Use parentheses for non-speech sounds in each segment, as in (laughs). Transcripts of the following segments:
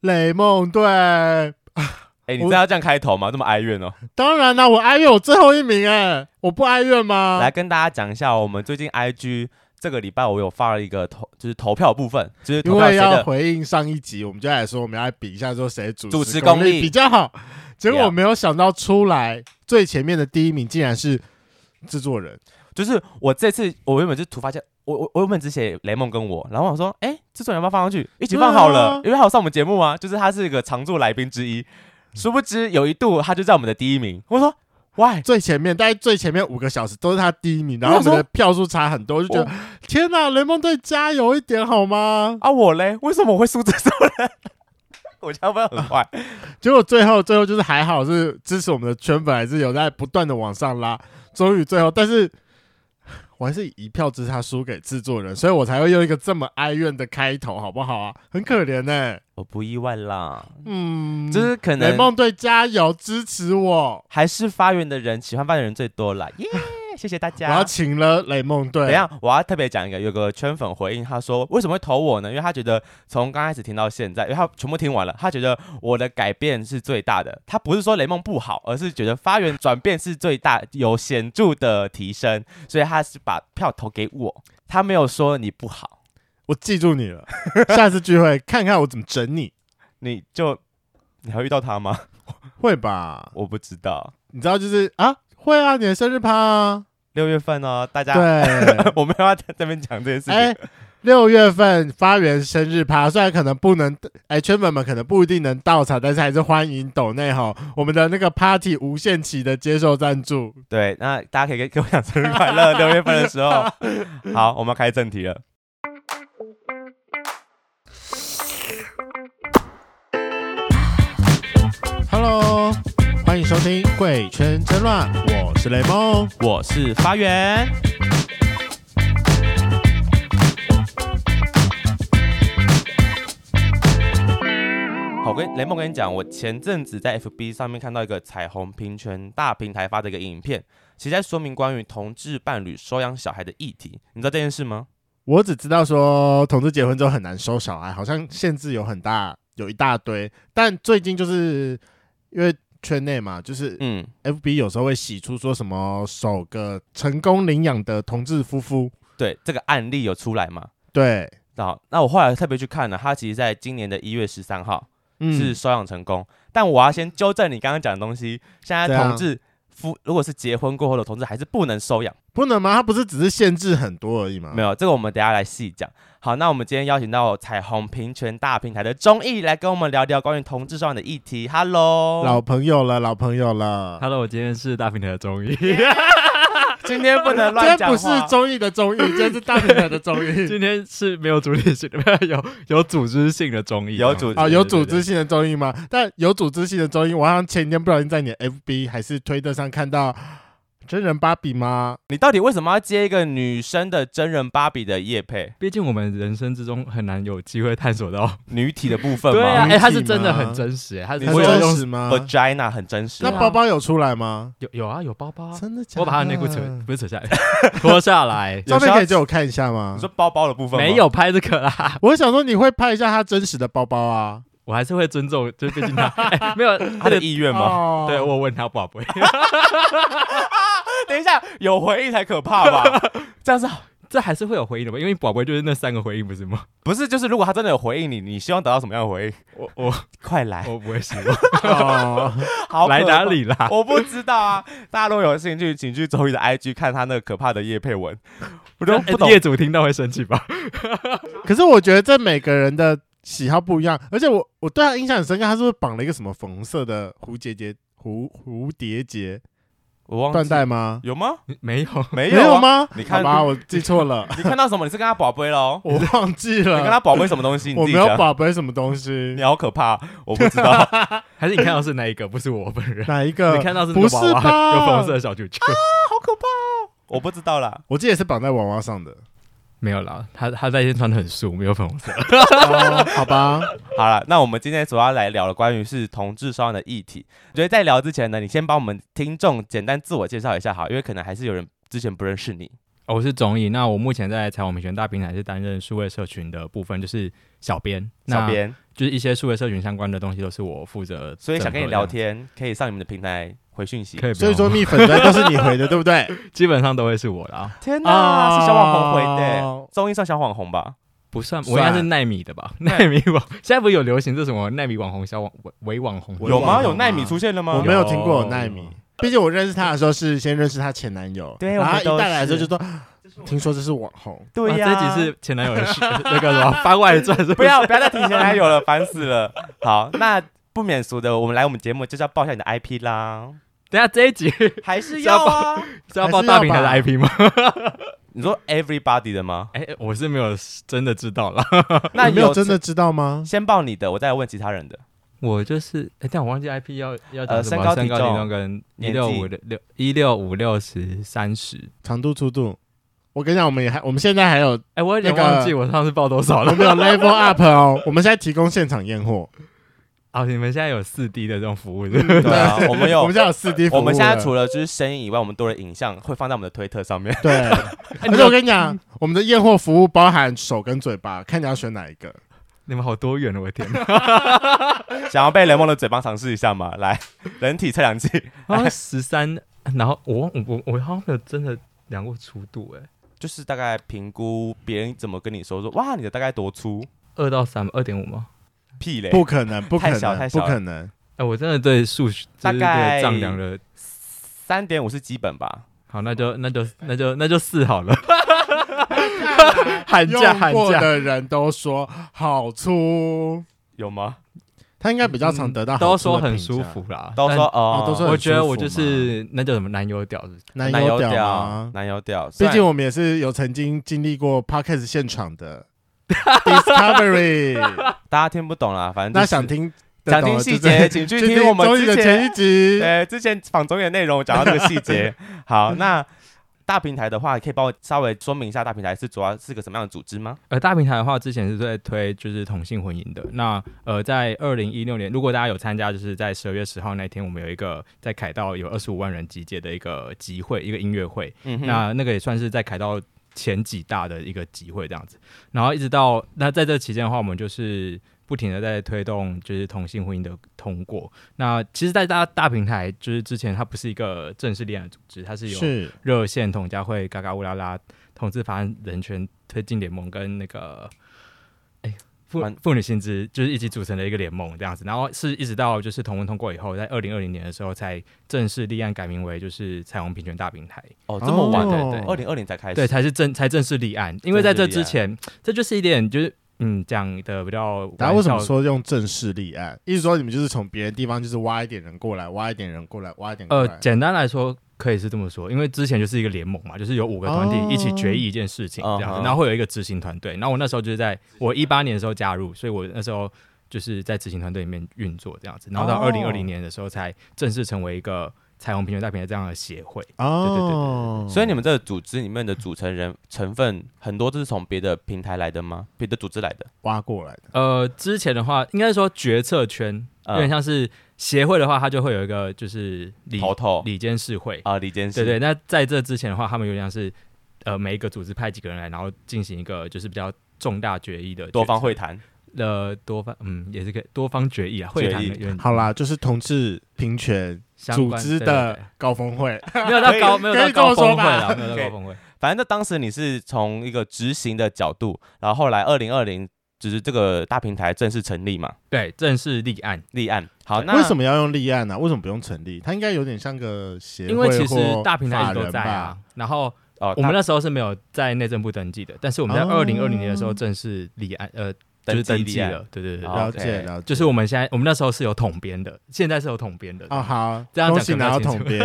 雷梦队。哎、欸，你知道这样开头吗？这么哀怨哦。当然啦，我哀怨我最后一名哎，我不哀怨吗？来跟大家讲一下，我们最近 IG 这个礼拜我有发了一个投，就是投票部分，就是因为要回应上一集，我们就来说，我们要来比一下说谁主主持功力比较好。结果我没有想到出来最前面的第一名竟然是制作人，就是我这次我原本就突发现，我我我原本只写雷梦跟我，然后我说，哎、欸，制作人要不要放上去？一起放好了，啊、因为他有上我们节目啊，就是他是一个常驻来宾之一。殊不知有一度他就在我们的第一名，我说，喂，最前面，大概最前面五个小时都是他第一名，然后我们的票数差很多，就觉得天哪，雷蒙队加油一点好吗？啊，我嘞，为什么我会输这种人？(laughs) 我加分很快，结果最后最后就是还好是支持我们的圈粉还是有在不断的往上拉，终于最后，但是我还是以一票之差输给制作人，所以我才会用一个这么哀怨的开头，好不好啊？很可怜呢、欸，我不意外啦，嗯，就是可能雷梦队加油支持我，还是发源的人喜欢发源的人最多啦，耶、yeah!。谢谢大家。我要请了雷梦队。等一下，我要特别讲一个，有个圈粉回应，他说为什么会投我呢？因为他觉得从刚开始听到现在，因为他全部听完了，他觉得我的改变是最大的。他不是说雷梦不好，而是觉得发源转变是最大，有显著的提升，所以他是把票投给我。他没有说你不好，我记住你了。下次聚会看看我怎么整你。你就你还遇到他吗？会吧，我不知道。你知道就是啊，会啊，你的生日趴啊。六月份哦，大家对，(laughs) 我们要在这边讲这件事情。哎，六月份发源生日趴，虽然可能不能，哎，圈粉们可能不一定能到场，但是还是欢迎抖内哈，我们的那个 party 无限期的接受赞助。对，那大家可以给给我讲生日快乐。六月份的时候，(laughs) 好，我们要开正题了。Hello。欢迎收听《贵圈真乱》，我是雷梦，我是发源。好，跟雷梦跟你讲，我前阵子在 FB 上面看到一个彩虹平权大平台发的一个影片，其实在说明关于同志伴侣收养小孩的议题。你知道这件事吗？我只知道说同志结婚之后很难收小孩，好像限制有很大，有一大堆。但最近就是因为。圈内嘛，就是嗯，FB 有时候会洗出说什么首个成功领养的同志夫妇，对这个案例有出来吗？对，好，那我后来特别去看了，他其实在今年的一月十三号是收养成功，嗯，但我要先纠正你刚刚讲的东西，现在同志夫如果是结婚过后的同志还是不能收养，不能吗？他不是只是限制很多而已吗？没有，这个我们等下来细讲。好，那我们今天邀请到彩虹平权大平台的钟毅来跟我们聊聊关于同志收养的议题。Hello，老朋友了，老朋友了。Hello，我今天是大平台的钟毅。(laughs) (laughs) 今天不能乱讲。今天不是综艺的综艺，(laughs) 今天是大平台的综艺。今天是没有主体性的，有 (laughs) 有组织性的综艺。有组啊，有组织性的综艺吗？但有组织性的综艺，我好像前天不小心在你的 FB 还是推特上看到。真人芭比吗？你到底为什么要接一个女生的真人芭比的夜配？毕竟我们人生之中很难有机会探索到女体的部分嘛。(laughs) 对啊，哎、欸，它是真的很真实，哎，它是真实吗？Vagina 很真实。那包包有出来吗？有有啊，有包包，真的假的？我把它内裤扯，不是扯下来，(laughs) 脱下来。照片可以借我看一下吗？你说包包的部分没有拍这个啦。我想说你会拍一下他真实的包包啊，我还是会尊重，就毕竟他、欸、没有他的意愿嘛。哦、对我问他宝贝。(laughs) (laughs) 等一下，有回应才可怕吧？(laughs) 这样子，这还是会有回应的吧？因为宝贝就是那三个回应，不是吗？不是，就是如果他真的有回应你，你希望得到什么样的回应？我我 (laughs) 快来，我不会失望。哦、好，来哪里啦？我不知道啊。大家如果有兴趣，请去周瑜的 IG 看他那个可怕的叶佩文。我都不懂，业主听到会生气吧？可是我觉得这每个人的喜好不一样，而且我我对他印象很深刻，他是不是绑了一个什么粉红色的蝴蝶结？蝴蝴蝶结？我忘了断带吗？有吗？没有，没有、啊、没有吗？你看吧，我记错了。(laughs) 你看到什么？你是跟他宝贝喽？我忘记了。你跟他宝贝什么东西？你我没有宝贝什么东西。你好可怕，我不知道。(laughs) 还是你看到是哪一个？不是我本人。哪一个？你看到是娃娃，不是吧？有粉红色的小球球。啊，好可怕哦！我不知道啦。我记得是绑在娃娃上的。没有啦，他他那天穿的很素，没有粉红色。哦、好吧，(laughs) 好了，那我们今天主要来聊的关于是同志双的议题。我觉得在聊之前呢，你先帮我们听众简单自我介绍一下好，因为可能还是有人之前不认识你。我是总以。那我目前在彩虹平权大平台是担任数位社群的部分，就是小编。小编就是一些数位社群相关的东西都是我负责。所以想跟你聊天，可以上你们的平台回讯息。可以。所以说蜜粉专都是你回的，对不对？(laughs) 基本上都会是我的。天哪，啊、是小网红回的。综艺上小网红吧？不算，我应该是奈米的吧？(laughs) 奈米网现在不是有流行这什么奈米网红、小网伪网红？有吗？有奈米出现了吗？我没有听过有奈米。毕竟我认识他的时候是先认识他前男友，对，然后一带来的时候就说，听说这是网红，对呀，这集是前男友的事那个什么番外传，(laughs) 不要不要再提前男友了，烦死了。好，那不免俗的，我们来我们节目就是要报一下你的 IP 啦。等下这一集 (laughs) 还是要啊？是要报大平台的 IP 吗？(laughs) 你说 Everybody 的吗？哎，我是没有真的知道了。(laughs) 那你没有真的知道吗？先报你的，我再问其他人的。我就是，哎，但我忘记 IP 要要呃身高体重跟一六五六六一六五六十三十长度粗度。我跟你讲，我们也还我们现在还有，哎，我有点忘记我上次报多少了。我们有 Level Up 哦，我们现在提供现场验货。哦，你们现在有四 D 的这种服务，对啊，(laughs) 我们有，我们现在有四 D 服务。我们现在除了就是声音以外，我们多了影像，会放在我们的推特上面。对，(laughs) 而且我跟你讲，我们的验货服务包含手跟嘴巴，看你要选哪一个。你们好多元哦，我的天！(laughs) 想要被雷梦的嘴巴尝试一下吗？来，人体测量计，十三，然后我我我好像没有真的量过粗度，哎，就是大概评估别人怎么跟你说说，哇，你的大概多粗？二到三，二点五吗？屁嘞，不可能，(laughs) 不可能，太小太小，不可能。哎，我真的对数学大概丈量了三点五是基本吧？好，那就那就那就那就四好了。喊价喊价的人都说好粗，有吗？他应该比较常得到，都说很舒服啦，都说哦，都说。我觉得我就是那叫什么男友屌，男友屌，男友屌。毕竟我们也是有曾经经历过 Podcast 现场的 Discovery，(laughs) 大家听不懂啦，反正那想听想听细节，请去听我们之前前一集，(laughs) 对，之前访总演内容讲到这个细节。(laughs) 好，那。大平台的话，可以帮我稍微说明一下，大平台是主要是个什么样的组织吗？呃，大平台的话，之前是在推就是同性婚姻的。那呃，在二零一六年，如果大家有参加，就是在十二月十号那天，我们有一个在凯道有二十五万人集结的一个集会，一个音乐会。嗯，那那个也算是在凯道前几大的一个集会这样子。然后一直到那在这期间的话，我们就是。不停的在推动，就是同性婚姻的通过。那其实，在大大平台，就是之前它不是一个正式立案组织，它是有热线、同家会、嘎嘎乌拉拉、同志法案人权推进联盟跟那个哎妇妇女薪资，就是一起组成的一个联盟这样子。然后是一直到就是同文通过以后，在二零二零年的时候，才正式立案改名为就是彩虹平权大平台。哦，这么晚？对对，二零二零才开始，对，才是正才正式立案。因为在这之前，这就是一点就是。嗯，讲的比较。然后为什么说用正式立案？意思说你们就是从别的地方就是挖一点人过来，挖一点人过来，挖一点。呃，简单来说可以是这么说，因为之前就是一个联盟嘛，就是有五个团体一起决议一件事情这样子，哦、然后会有一个执行团队。然后我那时候就是在我一八年的时候加入，所以我那时候就是在执行团队里面运作这样子。然后到二零二零年的时候才正式成为一个。彩虹平权大平台这样的协会哦，对对对对，所以你们这个组织里面的组成人成分很多都是从别的平台来的吗？别的组织来的，挖过来的？呃，之前的话，应该说决策圈有点像是协会的话，它就会有一个就是里头头。理监事会。啊，里监事。对对。那在这之前的话，他们有点像是呃每一个组织派几个人来，然后进行一个就是比较重大决议的多方会谈。呃，多方嗯也是可以多方决议啊，会谈。好啦，就是同志平权组织的高峰会，没有到高没有到高峰会了，没有到 (laughs) 高峰会。反正那当时你是从一个执行的角度，然后后来二零二零就是这个大平台正式成立嘛？对，正式立案立案。好，那为什么要用立案呢？为什么不用成立？它应该有点像个协会，因为其实大平台都在啊。然后哦，我们那时候是没有在内政部登记的，但是我们在二零二零年的时候正式立案，呃。就是登记了，对对对，了解了解。就是我们现在，我们那时候是有统编的，现在是有统编的。哦，好，这样讲拿到统编。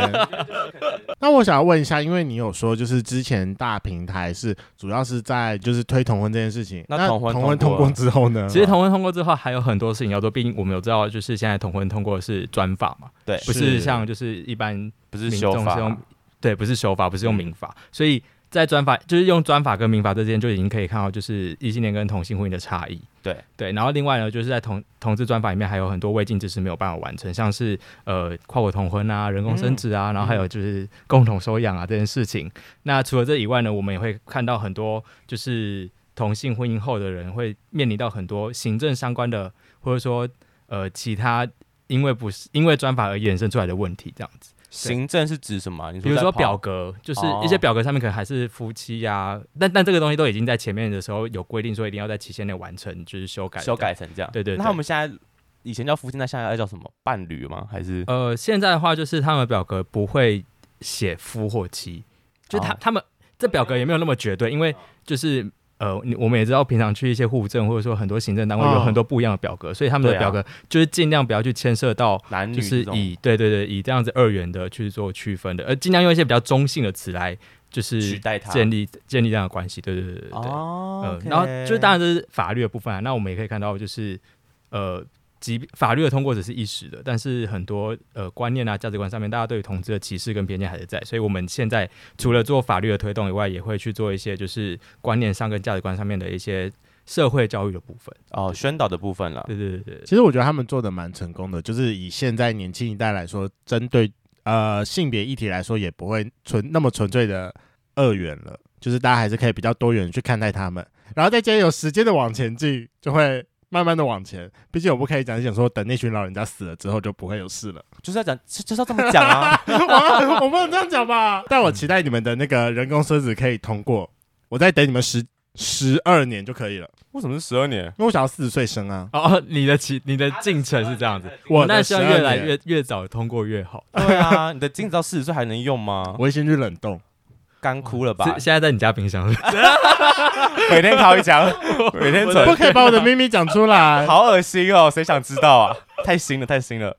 (laughs) 那我想要问一下，因为你有说，就是之前大平台是主要是在就是推同婚这件事情。那同婚同婚通过之后呢？其实同婚通过之后还有很多事情要做，毕竟我们有知道，就是现在同婚通过是专法嘛，对，不是像就是一般不是修法，对，不是修法，不是用民法，所以。在专法就是用专法跟民法之间就已经可以看到，就是异性恋跟同性婚姻的差异。对对，然后另外呢，就是在同同志专法里面还有很多未尽之事没有办法完成，像是呃跨国同婚啊、人工生殖啊，嗯、然后还有就是共同收养啊这件事情。那除了这以外呢，我们也会看到很多就是同性婚姻后的人会面临到很多行政相关的，或者说呃其他因为不是因为专法而衍生出来的问题，这样子。行政是指什么？你说比如说表格，就是一些表格上面可能还是夫妻呀、啊，哦、但但这个东西都已经在前面的时候有规定，说一定要在期限内完成，就是修改修改成这样。对，对对。那我们现在以前叫夫妻，那现在要叫什么？伴侣吗？还是？呃，现在的话就是他们表格不会写夫或妻，就他、哦、他们这表格也没有那么绝对，因为就是。呃，我们也知道，平常去一些户政或者说很多行政单位有很多不一样的表格，哦、所以他们的表格就是尽量不要去牵涉到男女，就是以对对对，以这样子二元的去做区分的，而尽量用一些比较中性的词来就是取代它，建立建立这样的关系。对对对对对，哦、呃，然后就是当然这是法律的部分啊，那我们也可以看到就是呃。即法律的通过只是一时的，但是很多呃观念啊、价值观上面，大家对于同志的歧视跟偏见还是在。所以我们现在除了做法律的推动以外，也会去做一些就是观念上跟价值观上面的一些社会教育的部分哦，宣导的部分了。对对对对，其实我觉得他们做的蛮成功的，就是以现在年轻一代来说，针对呃性别议题来说，也不会纯那么纯粹的二元了，就是大家还是可以比较多元去看待他们，然后再接有时间的往前进，就会。慢慢的往前，毕竟我不可以讲讲说，等那群老人家死了之后就不会有事了，就是要讲，就是要这么讲啊！(laughs) 我不能这样讲吧？但我期待你们的那个人工生子可以通过，我再等你们十十二年就可以了。为什么是十二年？因为我想要四十岁生啊！哦，你的期你的进程是这样子，我那希望越来越越早通过越好。对啊，你的精子到四十岁还能用吗？我会先去冷冻。干枯了吧？现在在你家冰箱里，(laughs) 每天烤一枪，(laughs) 每天存。不可以把我的秘密讲出来，(laughs) 好恶心哦！谁想知道啊？太新了，太新了。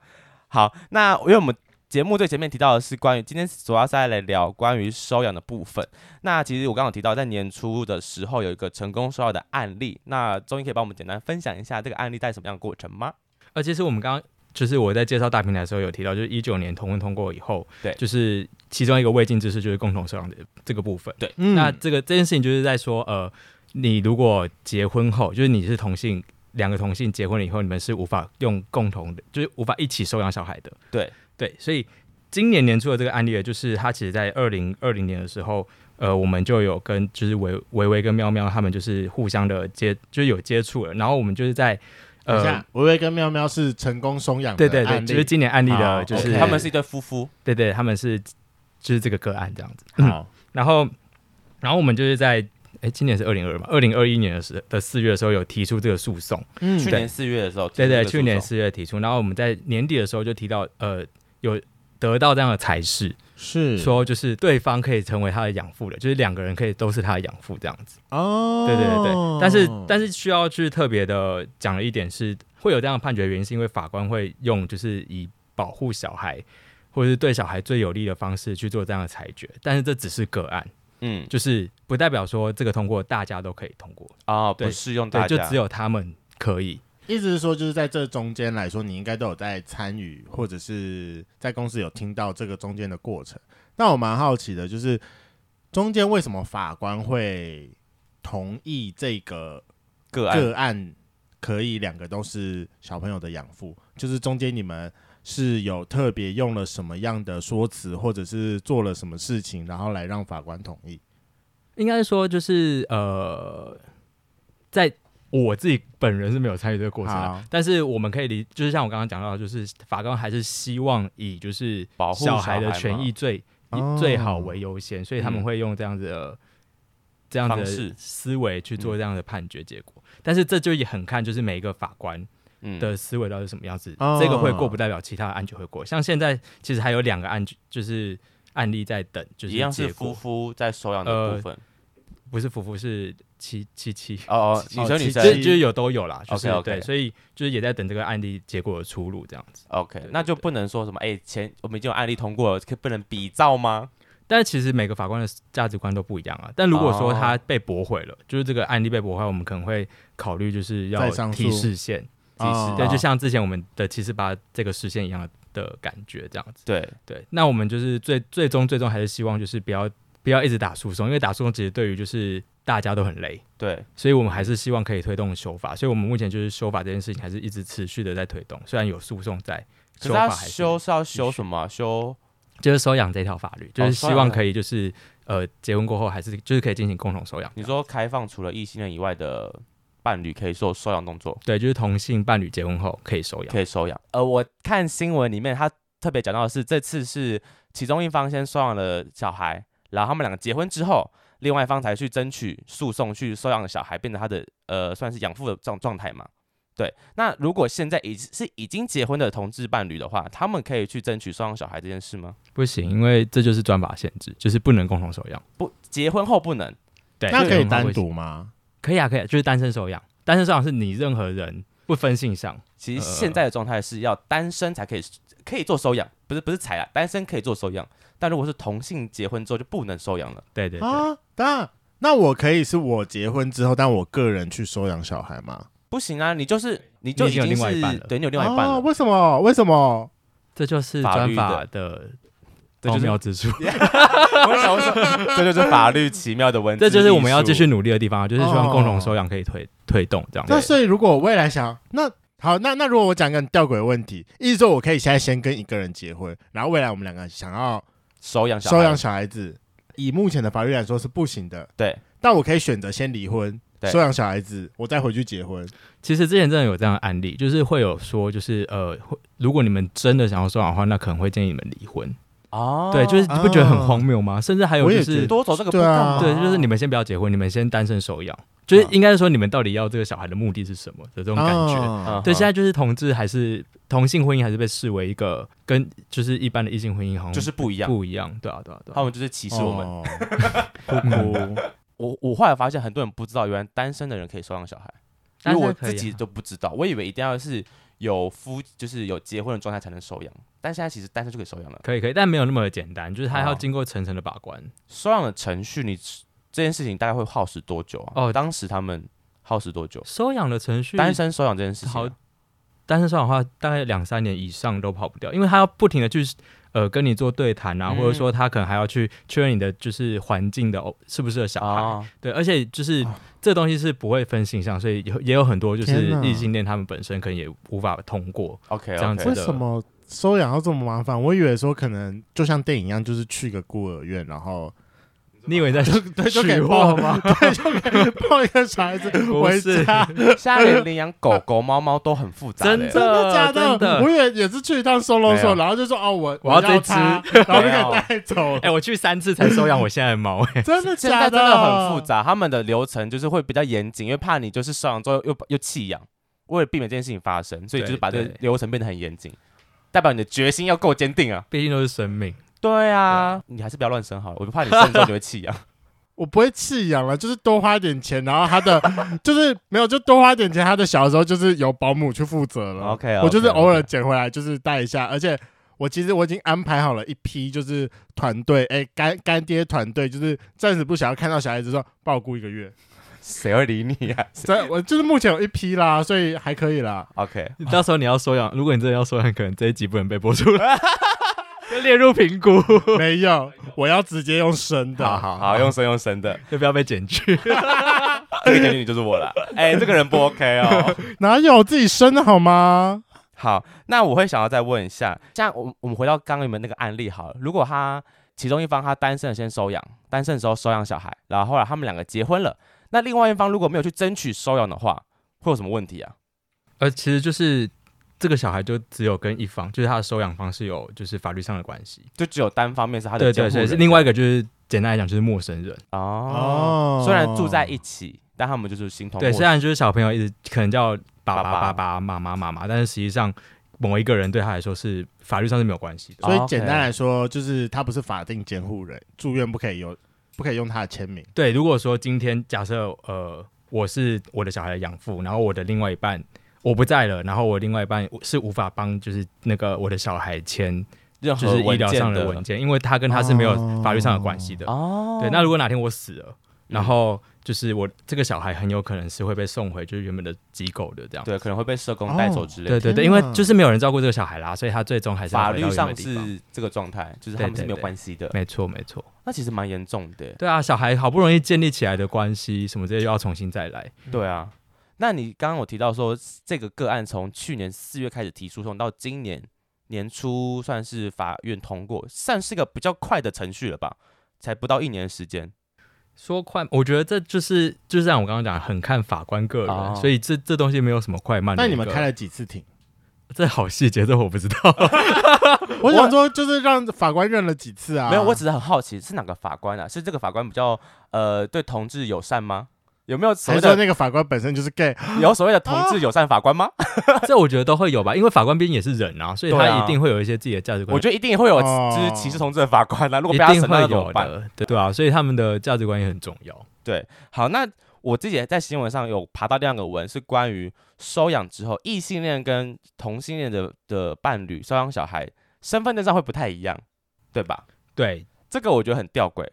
好，那因为我们节目最前面提到的是关于今天主要是来聊关于收养的部分。那其实我刚刚提到，在年初的时候有一个成功收养的案例。那中医可以帮我们简单分享一下这个案例带什么样的过程吗？呃，其实我们刚刚。就是我在介绍大平台的时候有提到，就是一九年同婚通过以后，对，就是其中一个未尽之事就是共同收养的这个部分，对。嗯、那这个这件事情就是在说，呃，你如果结婚后，就是你是同性，两个同性结婚了以后，你们是无法用共同的，就是无法一起收养小孩的，对对。所以今年年初的这个案例，就是他其实在二零二零年的时候，呃，我们就有跟就是维维维跟喵喵他们就是互相的接，就是有接触了，然后我们就是在。呃，薇薇跟喵喵是成功收养的，对对对，就是今年案例的，就是他们是一对夫妇，对对，他们是就是这个个案这样子。好，然后然后我们就是在哎，今年是二零二嘛，二零二一年的时的四月的时候有提出这个诉讼，嗯，去年四月的时候，对对，去年四月提出，然后我们在年底的时候就提到，呃，有得到这样的裁示。是说，就是对方可以成为他的养父的，就是两个人可以都是他的养父这样子。哦，对对对对，但是但是需要去特别的讲了一点是，会有这样的判决的原因，是因为法官会用就是以保护小孩或者是对小孩最有利的方式去做这样的裁决，但是这只是个案，嗯，就是不代表说这个通过大家都可以通过啊，不适用大家，对，就只有他们可以。意思是说，就是在这中间来说，你应该都有在参与，或者是在公司有听到这个中间的过程。那我蛮好奇的，就是中间为什么法官会同意这个个案，个案可以两个都是小朋友的养父？就是中间你们是有特别用了什么样的说辞，或者是做了什么事情，然后来让法官同意？应该说，就是呃，在。我自己本人是没有参与这个过程，的但是我们可以理，就是像我刚刚讲到，就是法官还是希望以就是保护小孩的权益最最好为优先，哦、所以他们会用这样子的、嗯、这样的思维去做这样的判决结果。嗯、但是这就也很看就是每一个法官的思维到底是什么样子，嗯、这个会过不代表其他的案就会过。像现在其实还有两个案就是案例在等，就是一样是夫妇在收养的部分。呃不是夫妇，是妻妻妻哦，女生女生就是有都有啦，就是对，所以就是也在等这个案例结果的出炉这样子。OK，那就不能说什么哎，前我们已经有案例通过了，可不能比照吗？但是其实每个法官的价值观都不一样啊。但如果说他被驳回了，就是这个案例被驳回，我们可能会考虑就是要提示线，提示对，就像之前我们的七四八这个释宪一样的感觉这样子。对对，那我们就是最最终最终还是希望就是不要。不要一直打诉讼，因为打诉讼其实对于就是大家都很累。对，所以我们还是希望可以推动修法，所以我们目前就是修法这件事情还是一直持续的在推动，虽然有诉讼在，修法修是要修什么、啊？修就是收养这条法律，就是希望可以就是、哦、呃结婚过后还是就是可以进行共同收养。你说开放除了异性恋以外的伴侣可以做收养动作？对，就是同性伴侣结婚后可以收养，可以收养。呃，我看新闻里面他特别讲到的是，这次是其中一方先收养了小孩，然后他们两个结婚之后。另外一方才去争取诉讼，去收养小孩，变成他的呃，算是养父的状状态嘛？对。那如果现在已是已经结婚的同志伴侣的话，他们可以去争取收养小孩这件事吗？不行，因为这就是专法限制，就是不能共同收养。不，结婚后不能。对，那可以单独吗？可以啊，可以，就是单身收养。单身收养是你任何人不分性向。其实现在的状态是要单身才可以可以做收养，不是不是才啊，单身可以做收养。但如果是同性结婚之后就不能收养了。对对对啊，那那我可以是我结婚之后，但我个人去收养小孩吗？不行啊，你就是你就已经是你有另外一半了，对，你有另外一半了。啊，为什么？为什么？这就是专法的奥妙之处。(laughs) 我想说，这就是法律奇妙的问题。这就是我们要继续努力的地方，就是希望共同收养可以推推动这样。那所以如果我未来想那。好，那那如果我讲个很吊诡的问题，意思说我可以现在先跟一个人结婚，然后未来我们两个想要收养收养小孩子，以目前的法律来说是不行的。对，但我可以选择先离婚，收养小孩子，我再回去结婚。其实之前真的有这样的案例，就是会有说，就是呃，如果你们真的想要收养的话，那可能会建议你们离婚。哦，对，就是你不觉得很荒谬吗？甚至还有就是多走这个步道，对，就是你们先不要结婚，你们先单身收养。就是应该是说，你们到底要这个小孩的目的是什么的这种感觉？哦、对，现在就是同志还是同性婚姻还是被视为一个跟就是一般的异性婚姻好像就是不一样，不一样。对啊，对啊，对啊，他们就是歧视我们。(laughs) (laughs) 我我后来发现很多人不知道，原来单身的人可以收养小孩，因为我自己都不知道，我以为一定要是有夫就是有结婚的状态才能收养，但现在其实单身就可以收养了。可以可以，但没有那么简单，就是他要经过层层的把关。收养的程序你。这件事情大概会耗时多久啊？哦，当时他们耗时多久？收养的程序，单身收养这件事情，好，单身收养的话，大概两三年以上都跑不掉，因为他要不停的去呃跟你做对谈啊，嗯、或者说他可能还要去确认你的就是环境的哦适不适合小孩，哦、对，而且就是、哦、这东西是不会分性向，所以也有很多就是异性恋他们本身可能也无法通过。OK，这样子.为什么收养要这么麻烦？我以为说可能就像电影一样，就是去个孤儿院，然后。你以为在就对就可以抱吗？(laughs) 对，就可以抱一个小孩子回家。现在连领养狗狗、猫猫都很复杂，真的真的假的？我也也是去一趟收容所，然后就说哦，我我要这只，然后就可以带走。哎，我去三次才收养我现在的猫，(laughs) 哎，真的假的？真的很复杂，他们的流程就是会比较严谨，因为怕你就是收养之后又又弃养，为了避免这件事情发生，所以就是把这个流程变得很严谨，代表你的决心要够坚定啊！毕竟都是生命。对啊，你还是不要乱生好了，我就怕你生之后就会弃养。(laughs) 我不会弃养了，就是多花点钱，然后他的 (laughs) 就是没有，就多花点钱，他的小时候就是由保姆去负责了。OK，我就是偶尔捡回来就是带一下，而且我其实我已经安排好了一批就是团队，哎，干干爹团队，就是暂时不想要看到小孩子说抱顾一个月，谁会理你啊？这我就是目前有一批啦，所以还可以啦。OK，到时候你要收养，如果你真的要收养，可能这一集不能被播出来。(laughs) (laughs) 列入评估 (laughs) 没有，我要直接用生的，好好好，用生用生的，(laughs) 就不要被剪去。这个剪去你就是我了，哎、欸，这个人不 OK 哦，哪有自己生的好吗？好，那我会想要再问一下，这样我我们回到刚刚你们那个案例好了，如果他其中一方他单身的先收养，单身的时候收养小孩，然后后来他们两个结婚了，那另外一方如果没有去争取收养的话，会有什么问题啊？呃，其实就是。这个小孩就只有跟一方，就是他的收养方是有就是法律上的关系，就只有单方面是他的。对对对，另外一个就是简单来讲就是陌生人哦。虽然住在一起，但他们就是形同。对，虽然就是小朋友一直可能叫爸爸爸爸妈妈妈妈，但是实际上某一个人对他来说是法律上是没有关系的。所以简单来说，就是他不是法定监护人，住院不可以有不可以用他的签名。对，如果说今天假设呃我是我的小孩的养父，然后我的另外一半。我不在了，然后我另外一半是无法帮，就是那个我的小孩签任何就是医疗上的文件，因为他跟他是没有法律上的关系的。哦，对，那如果哪天我死了，然后就是我这个小孩很有可能是会被送回就是原本的机构的这样，对，可能会被社工带走之类的。对对对，因为就是没有人照顾这个小孩啦，所以他最终还是法律上是这个状态，就是他们是没有关系的。没错没错，那其实蛮严重的。对啊，小孩好不容易建立起来的关系，什么这些又要重新再来。对啊，那你刚刚我提到说这个个案从去年四月开始提诉讼到今年年初算是法院通过，算是个比较快的程序了吧？才不到一年的时间。说快，我觉得这就是就是像我刚刚讲，很看法官个人，哦、所以这这东西没有什么快慢。那你们开了几次庭？(laughs) 这好细节，这我不知道。我想说，就是让法官认了几次啊？没有，我只是很好奇，是哪个法官啊？是这个法官比较呃对同志友善吗？有没有所谓的那个法官本身就是 gay？(laughs) 有所谓的同志友善法官吗？(laughs) 这我觉得都会有吧，因为法官毕竟也是人啊，所以他一定会有一些自己的价值观。我觉得一定会有就是歧视同志的法官啊，如果被他审到怎么办？对对啊，所以他们的价值观也很重要。对，好，那我自己在新闻上有爬到第二个文，是关于收养之后异性恋跟同性恋的的伴侣收养小孩，身份证上会不太一样，对吧？对，这个我觉得很吊诡。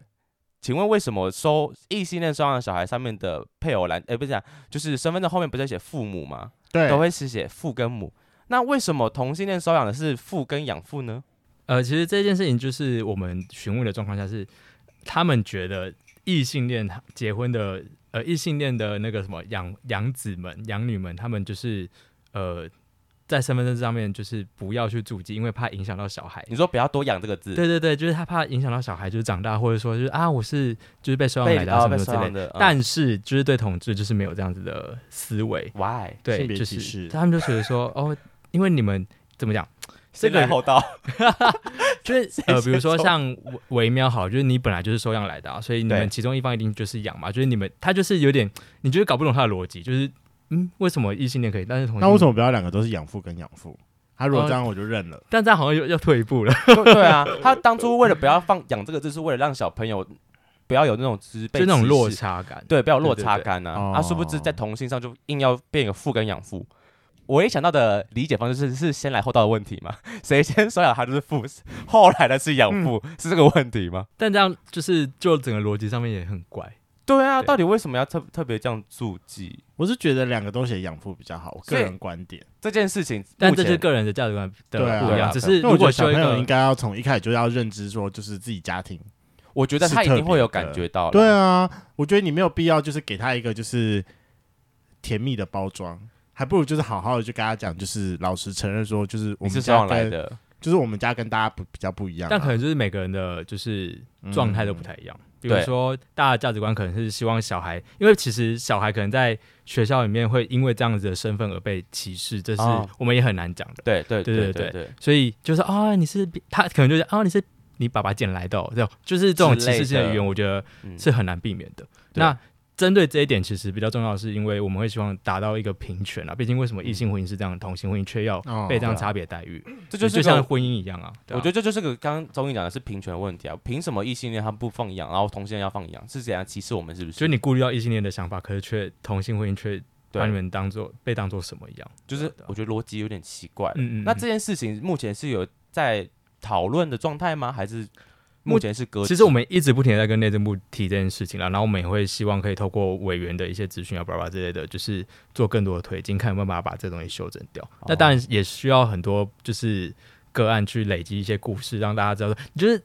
请问为什么收异性恋收养小孩上面的配偶栏，哎，不是讲，就是身份证后面不是写父母吗？对，都会是写父跟母。那为什么同性恋收养的是父跟养父呢？呃，其实这件事情就是我们询问的状况下是，他们觉得异性恋结婚的，呃，异性恋的那个什么养养子们、养女们，他们就是呃。在身份证上面就是不要去注记，因为怕影响到小孩。你说不要多养这个字？对对对，就是他怕影响到小孩，就是长大或者说就是啊，我是就是被收养来的什么之类的。但是就是对同志就是没有这样子的思维。Why？对，就是他们就觉得说哦，因为你们怎么讲？先来后到，(laughs) 就是 (laughs) 呃，比如说像维喵好，就是你本来就是收养来的啊，所以你们其中一方一定就是养嘛，就是你们他就是有点，你就是搞不懂他的逻辑，就是。嗯，为什么异性恋可以，但是同性恋那为什么不要两个都是养父跟养父？他如果这样，我就认了。但这样好像又要退一步了。对啊，他当初为了不要放养这个字，是为了让小朋友不要有那种就是被就那种落差感，对，不要有落差感啊。啊，殊不知在同性上就硬要变一个父跟养父。我一想到的理解方式是是先来后到的问题嘛？(laughs) 谁先收养他就是父，(laughs) 后来的是养父，是这个问题吗？但这样就是就整个逻辑上面也很怪。对啊，到底为什么要特特别这样注记？我是觉得两个都写养父比较好，我个人观点。这件事情，但这是个人的价值观的不一样。只是如果小朋友应该要从一开始就要认知说，就是自己家庭，我觉得他一定会有感觉到。对啊，我觉得你没有必要就是给他一个就是甜蜜的包装，还不如就是好好的就跟他讲，就是老实承认说，就是我们是这样来的，就是我们家跟大家不比较不一样。但可能就是每个人的就是状态都不太一样。比如说，大家的价值观可能是希望小孩，因为其实小孩可能在学校里面会因为这样子的身份而被歧视，这是我们也很难讲的。对对对对对，所以就是啊，你是他可能就是啊，你是你爸爸捡来的，这种就是这种歧视性的语言，我觉得是很难避免的。那。针对这一点，其实比较重要的是，因为我们会希望达到一个平权啊。毕竟，为什么异性婚姻是这样，同性婚姻却要被这样差别待遇？这就是就像婚姻一样啊。我觉得这就是个刚刚综艺讲的是平权的问题啊。凭什么异性恋他不放养，然后同性恋要放养？是怎样歧视我们？是不是？所以你顾虑到异性恋的想法，可是却同性婚姻却把你们当做被当做什么一样？就是我觉得逻辑有点奇怪。嗯嗯。那这件事情目前是有在讨论的状态吗？还是？目前是搁。其实我们一直不停的在跟内政部提这件事情了，然后我们也会希望可以透过委员的一些资讯啊、巴拉巴拉之类的，就是做更多的推进，看有没有办法把这东西修正掉。哦、那当然也需要很多就是个案去累积一些故事，让大家知道。就是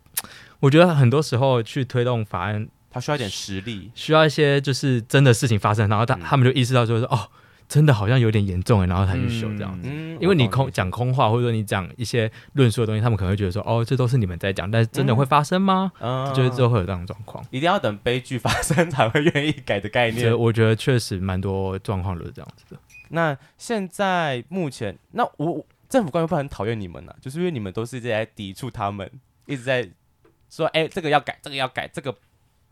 我觉得很多时候去推动法案，它需要一点实力，需要一些就是真的事情发生，然后他、嗯、他们就意识到就是说哦。真的好像有点严重哎，然后才去修这样子，嗯、因为你空讲空话，或者说你讲一些论述的东西，他们可能会觉得说，哦，这都是你们在讲，但是真的会发生吗？嗯，就是之后会有这种状况，一定要等悲剧发生 (laughs) 才会愿意改的概念。我觉得确实蛮多状况都是这样子的。那现在目前，那我政府官员会很讨厌你们呢、啊？就是因为你们都是在抵触他们，一直在说，哎、欸，这个要改，这个要改，这个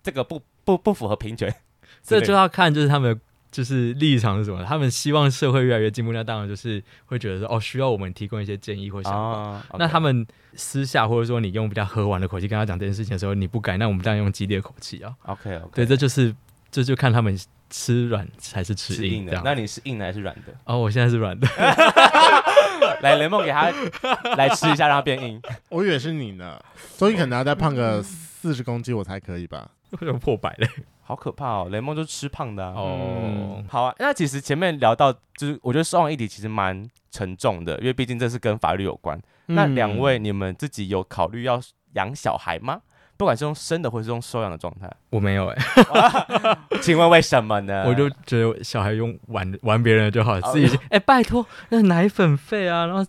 这个不不不符合平权，这就要看就是他们。就是立场是什么？他们希望社会越来越进步，那当然就是会觉得说，哦，需要我们提供一些建议或想法。Oh, okay. 那他们私下或者说你用比较和缓的口气跟他讲这件事情的时候，你不改，那我们当然用激烈的口气啊。OK OK，对，这就是这就看他们吃软还是吃硬，吃硬的。那你是硬的还是软的？哦，我现在是软的。(laughs) 来雷梦给他 (laughs) 来吃一下，让他变硬。我以为是你呢，所以可能要再胖个四十公斤我才可以吧？为什么破百嘞？好可怕哦！雷梦就吃胖的、啊、哦、嗯。好啊，那其实前面聊到，就是我觉得收养议题其实蛮沉重的，因为毕竟这是跟法律有关。嗯、那两位，你们自己有考虑要养小孩吗？不管是用生的，或是用收养的状态？我没有哎、欸。(laughs) 请问为什么呢？(laughs) 我就觉得小孩用玩玩别人的就好，自己哎、欸，拜托那奶粉费啊，然后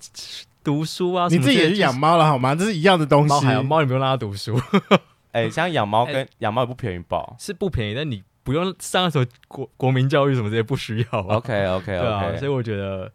读书啊，你自己也去养猫了好吗？这是一样的东西。猫还有猫，你不用让它读书。(laughs) 哎、欸，像养猫跟养猫也不便宜吧？是不便宜，但你不用上什么国国民教育什么这些不需要、啊。OK OK OK，对啊，所以我觉得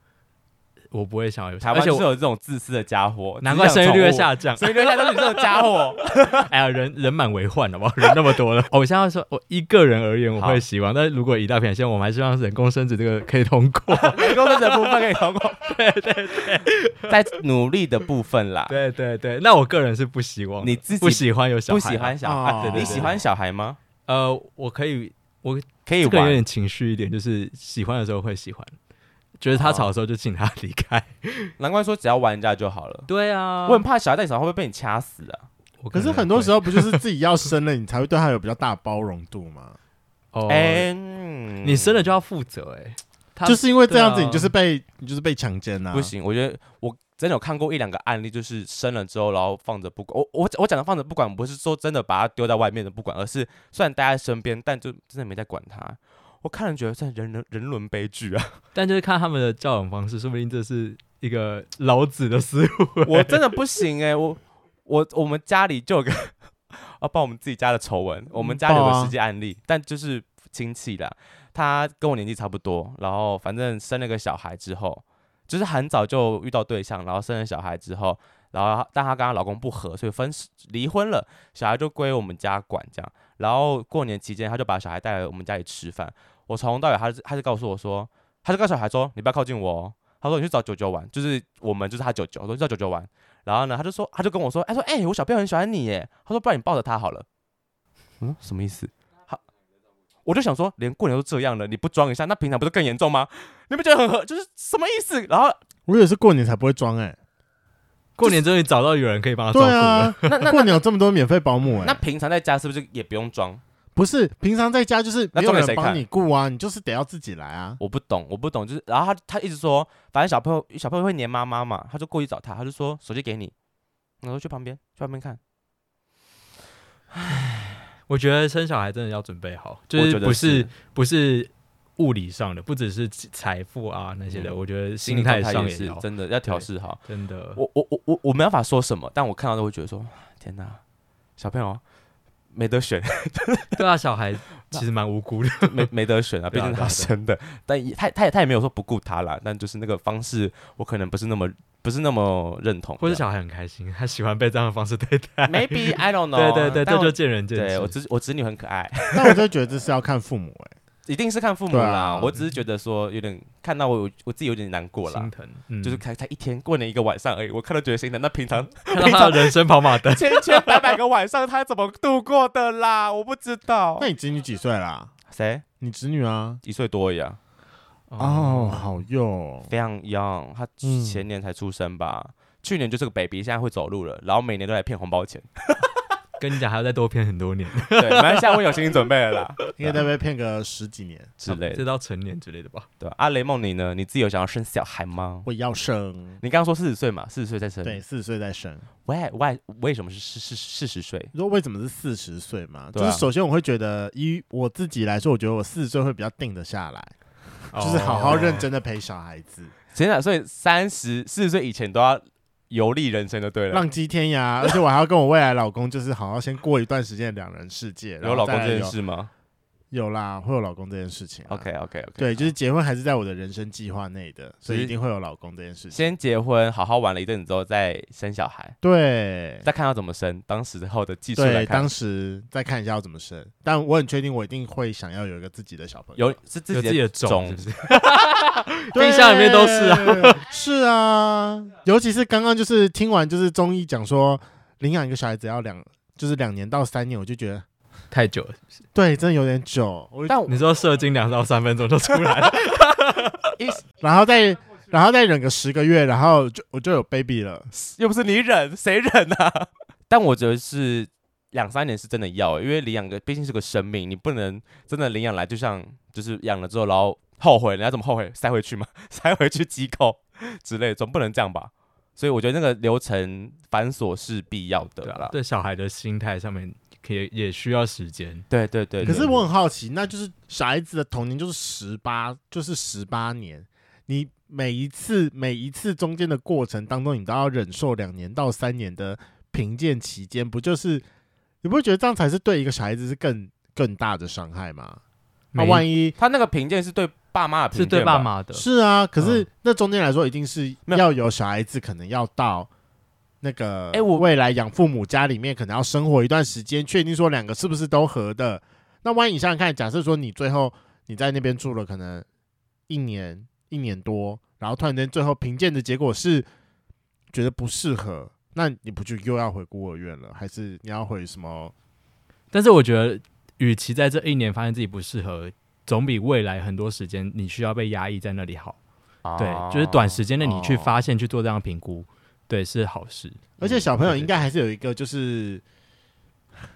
我不会想要有。台湾就是有这种自私的家伙，难怪生育率会下降。生育率下降都是这种家伙。(laughs) 哎呀，人人满为患，好不好？人那么多了。(laughs) 我现在说，我一个人而言，我会希望。但是如果以大片，现在我们还希望人工生殖这个可以通过，(laughs) 人工生殖的部分可以通过。对对对。在努力的部分啦，对对对，那我个人是不希望，你自己不喜欢有小孩，不喜欢小孩，哦、你喜欢小孩吗？呃，我可以，我可以，这个有点情绪一点，就是喜欢的时候会喜欢，觉得他吵的时候就请他离开。哦、难怪说只要玩一下就好了。对啊，我很怕小孩在手上会不会被你掐死啊？可是很多时候不就是自己要生了，你才会对他有比较大包容度吗？哦，你生了就要负责、欸，哎。就是因为这样子，你就是被、啊、你就是被强奸呐！不行，我觉得我真的有看过一两个案例，就是生了之后，然后放着不管。我我我讲的放着不管，不是说真的把他丢在外面的不管，而是虽然待在身边，但就真的没在管他。我看了觉得这人人人伦悲剧啊！(laughs) 但就是看他们的教养方式，说不定这是一个老子的思路。我真的不行哎、欸！我我我们家里就有个要报我们自己家的丑闻，我们家里有个实际案例，但就是亲戚啦。她跟我年纪差不多，然后反正生了个小孩之后，就是很早就遇到对象，然后生了小孩之后，然后但她跟她老公不和，所以分离婚了，小孩就归我们家管这样。然后过年期间，她就把小孩带来我们家里吃饭。我从头到尾，她她就告诉我说，他就跟小孩说，你不要靠近我哦。她说你去找舅舅玩，就是我们就是他舅舅，我说你找舅舅玩。然后呢，他就说，他就跟我说，哎说哎、欸，我小朋友很喜欢你耶。他说不然你抱着他好了。嗯，什么意思？好我就想说，连过年都这样了，你不装一下，那平常不是更严重吗？你不觉得很合？就是什么意思？然后我也是过年才不会装哎、欸，过年终于找到有人可以帮他照顾了。啊、那 (laughs) 那过年有这么多免费保姆哎、欸，那平常在家是不是也不用装？不是，平常在家就是没有人帮你顾啊，你就是得要自己来啊。我不懂，我不懂，就是然后他他一直说，反正小朋友小朋友会黏妈妈嘛，他就过去找他，他就说手机给你，然后去旁边去旁边看，唉。(sighs) 我觉得生小孩真的要准备好，就是不是，是不是物理上的，不只是财富啊那些的，嗯、我觉得心态上也是真的要调试好。真的，我我我我我没办法说什么，但我看到都会觉得说，天哪，小朋友没得选。(laughs) 对啊，小孩其实蛮无辜的，(laughs) 没没得选啊，毕竟他生的。但也他他也他也没有说不顾他啦，但就是那个方式，我可能不是那么。不是那么认同，或者小孩很开心，他喜欢被这样的方式对待。Maybe I don't know。对对对，这就见仁见智。对我侄我侄女很可爱，但我就觉得这是要看父母哎，一定是看父母啦。我只是觉得说有点看到我我自己有点难过了，心疼。就是才才一天过年一个晚上而已，我看到觉得心疼。那平常 (laughs) 平常人生跑马灯，千千百百个晚上他怎么度过的啦？我不知道。那你侄女几岁啦？谁？你侄女啊？一岁多一样。哦，好幼，非常 young，他前年才出生吧。去年就是个 baby，现在会走路了，然后每年都来骗红包钱。跟你讲，还要再多骗很多年。(laughs) 对，反正现在我有心理准备了啦，(laughs) 应该再被骗个十几年之类的，直到成年之类的吧。对，阿雷梦你呢？你自己有想要生小孩吗？我要生。你刚刚说四十岁嘛，四十岁再生。对，四十岁再生。喂喂，为什么是四四四十岁？你说为什么是四十岁嘛？就是首先我会觉得，以我自己来说，我觉得我四十岁会比较定得下来，就是好好认真的陪小孩子。真的所以三十四十岁以前都要。游历人生就对了，浪迹天涯，而且我还要跟我未来老公，就是好好先过一段时间的两人世界。(laughs) 有老公这件事吗？有啦，会有老公这件事情。OK OK OK，对，就是结婚还是在我的人生计划内的，所以一定会有老公这件事情。先结婚，好好玩了一阵子之后再生小孩。对，再看要怎么生，当时候的技术来看。对，当时再看一下要怎么生，但我很确定我一定会想要有一个自己的小朋友，有是自己的种，是不是？冰箱里面都是啊，是啊，尤其是刚刚就是听完就是中医讲说领养一个小孩子要两就是两年到三年，我就觉得。太久了是不是？对，真的有点久。但你说射精两到三分钟就出来 (laughs) 了，然后再然后再忍个十个月，然后就我就有 baby 了，又不是你忍，谁忍啊？但我觉得是两三年是真的要，因为领养个毕竟是个生命，你不能真的领养来，就像就是养了之后然后后悔，人家怎么后悔？塞回去嘛？(laughs) 塞回去机构之类，总不能这样吧？所以我觉得那个流程繁琐是必要的啦。对小孩的心态上面，可以也需要时间。对对对，对。可是我很好奇，那就是小孩子的童年就是十八，就是十八年。你每一次每一次中间的过程当中，你都要忍受两年到三年的评鉴期间，不就是你不会觉得这样才是对一个小孩子是更更大的伤害吗？那万一他那个评鉴是对。爸妈的是对爸妈的，是啊。可是那中间来说，一定是要有小孩子，可能要到那个哎，我未来养父母家里面，可能要生活一段时间，确定说两个是不是都合的。那万一你想想看，假设说你最后你在那边住了可能一年一年多，然后突然间最后评鉴的结果是觉得不适合，那你不就又要回孤儿院了？还是你要回什么？但是我觉得，与其在这一年发现自己不适合。总比未来很多时间你需要被压抑在那里好，哦、对，就是短时间内你去发现、哦、去做这样评估，对，是好事。而且小朋友应该还是有一个，就是、嗯、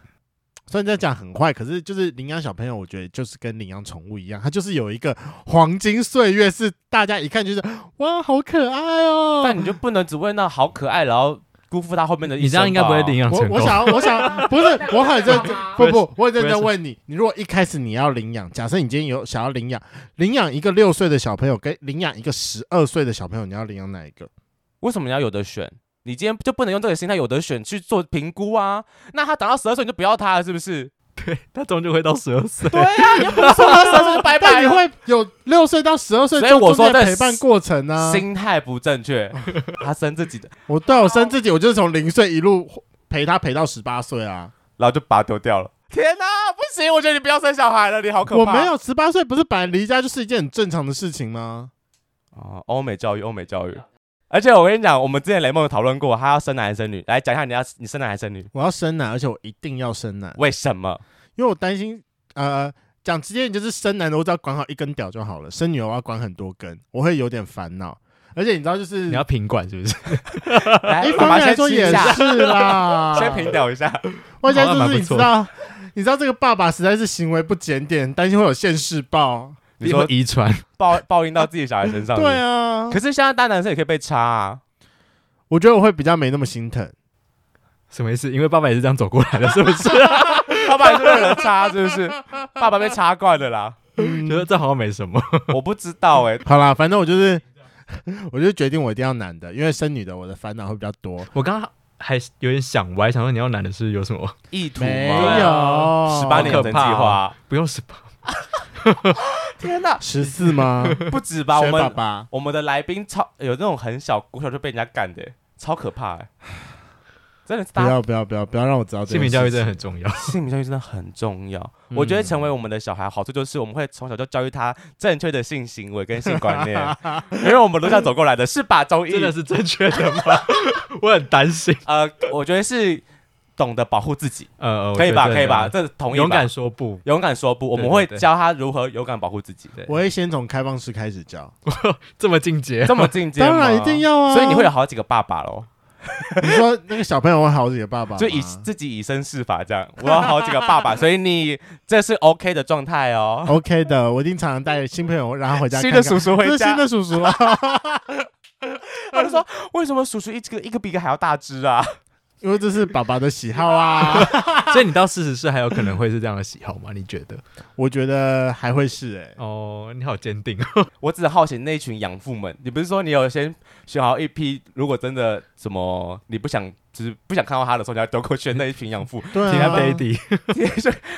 虽然这样讲很坏，可是就是领养小朋友，我觉得就是跟领养宠物一样，它就是有一个黄金岁月，是大家一看就是哇，好可爱哦。但你就不能只问那好可爱，然后。辜负他后面的，你这样应该不会领养成功。我我想我想不是，(laughs) 我很认真，不不，我很认真问你，你如果一开始你要领养，假设你今天有想要领养，领养一个六岁的小朋友跟领养一个十二岁的小朋友，你要领养哪一个？为什么你要有的选？你今天就不能用这个心态有的选去做评估啊？那他等到十二岁你就不要他了，是不是？对，他终究会到十二岁。对啊，你不说他十二岁就拜拜，你会有六岁到十二岁，所以我说的陪伴过程呢，心态不正确。他生自己的，我对我生自己，我就是从零岁一路陪他陪到十八岁啊，然后就把他丢掉了。天哪，不行！我觉得你不要生小孩了，你好可怕。我没有十八岁，不是本来离家就是一件很正常的事情吗？啊，欧美教育，欧美教育。而且我跟你讲，我们之前雷梦有讨论过，他要生男还是生女？来讲一下，你要你生男还是生女？我要生男，而且我一定要生男。为什么？因为我担心，呃，讲直接点就是生男的，我只要管好一根屌就好了；生女的我要管很多根，我会有点烦恼。而且你知道，就是你要平管是不是？(laughs) 一方面来说也是啦，(laughs) 先平屌一下。外加就是你知道，你知道这个爸爸实在是行为不检点，担心会有现世报。你说遗传 (laughs) 报报应到自己小孩身上？对啊。可是现在大男生也可以被插啊。我觉得我会比较没那么心疼。什么意思？因为爸爸也是这样走过来的，是不是？(laughs) 爸爸也是被人插，是不是？爸爸被插惯了啦。嗯，觉得这好像没什么。我不知道哎、欸。好啦，反正我就是，(laughs) 我就决定我一定要男的，因为生女的我的烦恼会比较多。我刚刚还有点想，我还想说你要男的是有什么意图吗？没有，十八年的计划不用十八。天哪，十四吗？(laughs) 不止吧？我们爸爸我们的来宾超有那种很小，国小就被人家干的，超可怕哎。(sighs) 真的不要不要不要不要让我知道，性平教育真的很重要，性平教育真的很重要。嗯、我觉得成为我们的小孩好处就是我们会从小就教育他正确的性行为跟性观念，(laughs) 因为我们路上走过来的是把中医真的是正确的吗？(laughs) 我很担心。呃，我觉得是懂得保护自己，呃，可以吧？可以吧？这同意。勇敢说不，勇敢说不，我们会教他如何勇敢保护自己。我会先从开放式开始教，(laughs) 这么进阶，这么进阶，当然一定要啊！所以你会有好几个爸爸喽。你说那个小朋友会好几个爸爸，就以自己以身试法这样。我有好几个爸爸，(laughs) 所以你这是 OK 的状态哦。OK 的，我一定常常带新朋友，然后回家看看。新的叔叔回家，新的叔叔啊。(laughs) 他就说：“为什么叔叔一个一个比一个还要大只啊？”因为这是爸爸的喜好啊，(laughs) 所以你到四十岁还有可能会是这样的喜好吗？你觉得？我觉得还会是哎、欸。哦，你好坚定。(laughs) 我只好奇那群养父们，你不是说你有先选好一批？如果真的什么你不想，就是不想看到他的时候，你要丢过去那一群养父，(laughs) 对啊，他 baby。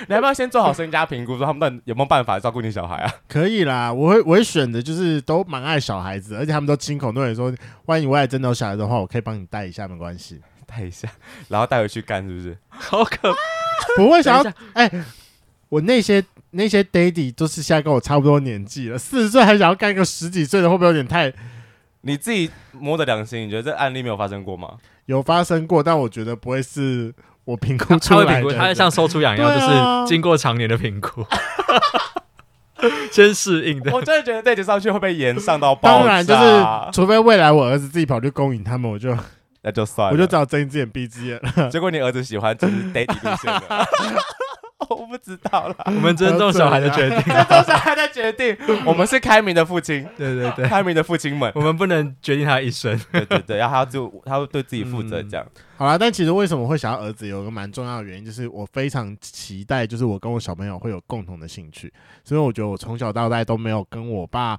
你要不要先做好身家评估，说他们到底有没有办法照顾你小孩啊？可以啦，我会我会选的就是都蛮爱小孩子，而且他们都亲口对你说，万一你未来真的有小孩的话，我可以帮你带一下，没关系。带一下，(laughs) 然后带回去干，是不是？好可怕！不会想要哎、欸，我那些那些 daddy 都是现在跟我差不多年纪了，四十岁还想要干一个十几岁的，会不会有点太？你自己摸着良心，你觉得这案例没有发生过吗？有发生过，但我觉得不会是我评估出来的。他会评估，他会像 (laughs) 收出养一样，就是经过常年的评估。先适应的。我真的觉得这节上去会被延上到爆。当然就是，除非未来我儿子自己跑去勾引他们，我就那就算了，我就只好睁一只眼闭一只眼了。(laughs) 结果你儿子喜欢就是 daddy 路线的。(laughs) 我不知道了，我们尊重小孩的决定，尊重小孩的决定。我们是开明的父亲，对对对，开明的父亲们，我们不能决定他一生。对对对，然后他就他会对自己负责，这样。好了，但其实为什么会想要儿子，有一个蛮重要的原因，就是我非常期待，就是我跟我小朋友会有共同的兴趣。所以我觉得我从小到大都没有跟我爸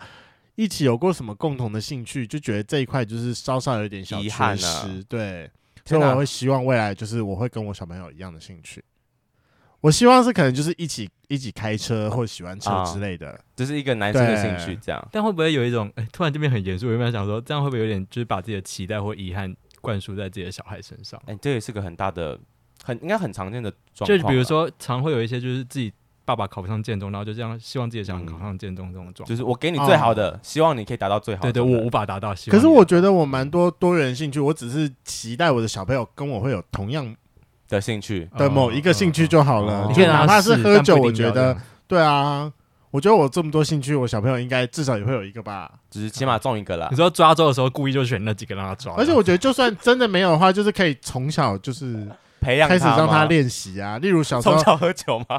一起有过什么共同的兴趣，就觉得这一块就是稍稍有点小遗憾啊。对，所以我会希望未来就是我会跟我小朋友一样的兴趣。我希望是可能就是一起一起开车或者喜欢车之类的，就是一个男生的兴趣这样。但会不会有一种，哎、欸，突然这边很严肃，有没有想说，这样会不会有点就是把自己的期待或遗憾灌输在自己的小孩身上？哎、欸，这也是个很大的、很应该很常见的状况。就比如说，常会有一些就是自己爸爸考不上建中，然后就这样希望自己的小孩考上建中这种状。就是我给你最好的，哦、希望你可以达到最好的。对，对对，我无法达到。希望可是我觉得我蛮多多元兴趣，我只是期待我的小朋友跟我会有同样。的兴趣的某一个兴趣就好了，你可以哪怕是喝酒，我觉得对啊，我觉得我这么多兴趣，我小朋友应该至少也会有一个吧，只是起码中一个啦。你说抓周的时候，故意就选那几个让他抓，而且我觉得就算真的没有的话，就是可以从小就是培养，开始让他练习啊，例如小时候从小喝酒吗？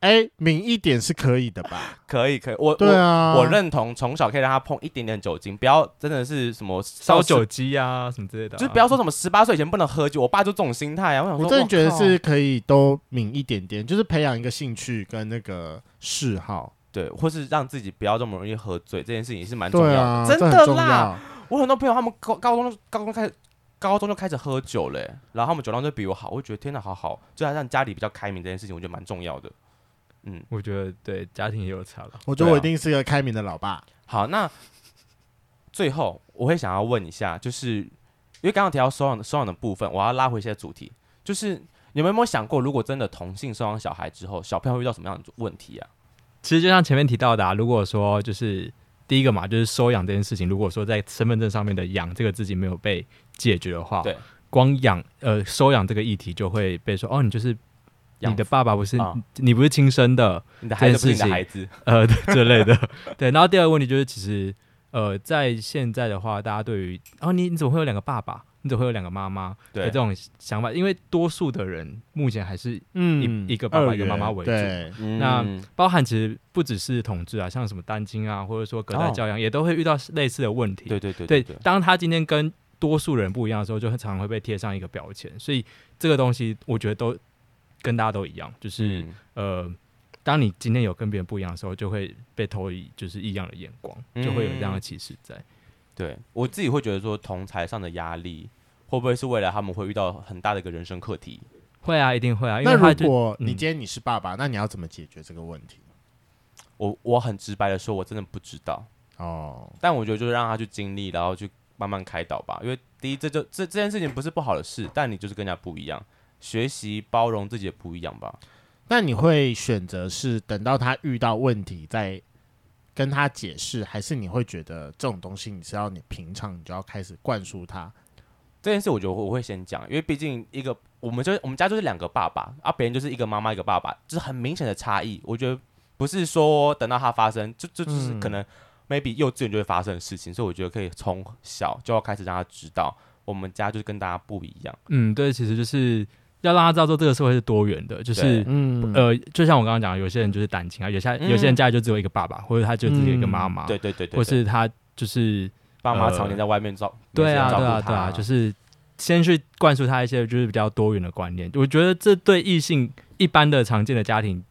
哎、欸，抿一点是可以的吧？可以，可以。我对啊，我，我认同，从小可以让他碰一点点酒精，不要真的是什么烧酒鸡啊什么之类的、啊，就是不要说什么十八岁以前不能喝酒。我爸就这种心态啊。我想说，我真的觉得是可以都抿一点点，就是培养一个兴趣跟那个嗜好，对，或是让自己不要这么容易喝醉，这件事情也是蛮重要的。啊、真的啦，我很多朋友他们高高中高中开始高中就开始喝酒嘞，然后他们酒量就比我好，我就觉得天哪，好好，就好像家里比较开明这件事情，我觉得蛮重要的。嗯，我觉得对家庭也有差了。我觉得我一定是一个开明的老爸。啊、好，那最后我会想要问一下，就是因为刚刚提到收养收养的部分，我要拉回一些主题，就是你们有没有想过，如果真的同性收养小孩之后，小朋友会遇到什么样的问题啊？其实就像前面提到的、啊，如果说就是第一个嘛，就是收养这件事情，如果说在身份证上面的“养”这个字没有被解决的话，对，光养呃收养这个议题就会被说哦，你就是。你的爸爸不是、哦、你不是亲生的，你的孩子不是你的孩子，呃，(laughs) 这类的。对，然后第二个问题就是，其实呃，在现在的话，大家对于哦，你你怎么会有两个爸爸？你怎么会有两个妈妈？对这种想法，因为多数的人目前还是一、嗯、一个爸爸一个妈妈为主。对，那包含其实不只是同志啊，像什么单亲啊，或者说隔代教养，哦、也都会遇到类似的问题。对对对当他今天跟多数人不一样的时候，就很常常会被贴上一个标签。所以这个东西，我觉得都。跟大家都一样，就是、嗯、呃，当你今天有跟别人不一样的时候，就会被投以就是异样的眼光，嗯、就会有这样的歧视在。对我自己会觉得说，同才上的压力会不会是未来他们会遇到很大的一个人生课题？会啊，一定会啊。那如果你今天你是爸爸，嗯、那你要怎么解决这个问题？我我很直白的说，我真的不知道哦。但我觉得就是让他去经历，然后去慢慢开导吧。因为第一，这就这这件事情不是不好的事，但你就是跟人家不一样。学习包容自己的不一样吧？那你会选择是等到他遇到问题再跟他解释，还是你会觉得这种东西你是要你平常你就要开始灌输他这件事？我觉得我会先讲，因为毕竟一个我们就我们家就是两个爸爸，啊，别人就是一个妈妈一个爸爸，就是很明显的差异。我觉得不是说等到他发生，就就就是可能 maybe 幼稚园就会发生的事情，所以我觉得可以从小就要开始让他知道，我们家就是跟大家不一样。嗯，对，其实就是。要让他知道说这个社会是多元的，就是嗯呃，就像我刚刚讲的，有些人就是单亲啊，有些、嗯、有些人家里就只有一个爸爸，或者他就只有一个妈妈、嗯，对对对，对，或是他就是爸妈常年在外面照，对啊对啊对啊，就是先去灌输他一些就是比较多元的观念。我觉得这对异性一般的常见的家庭，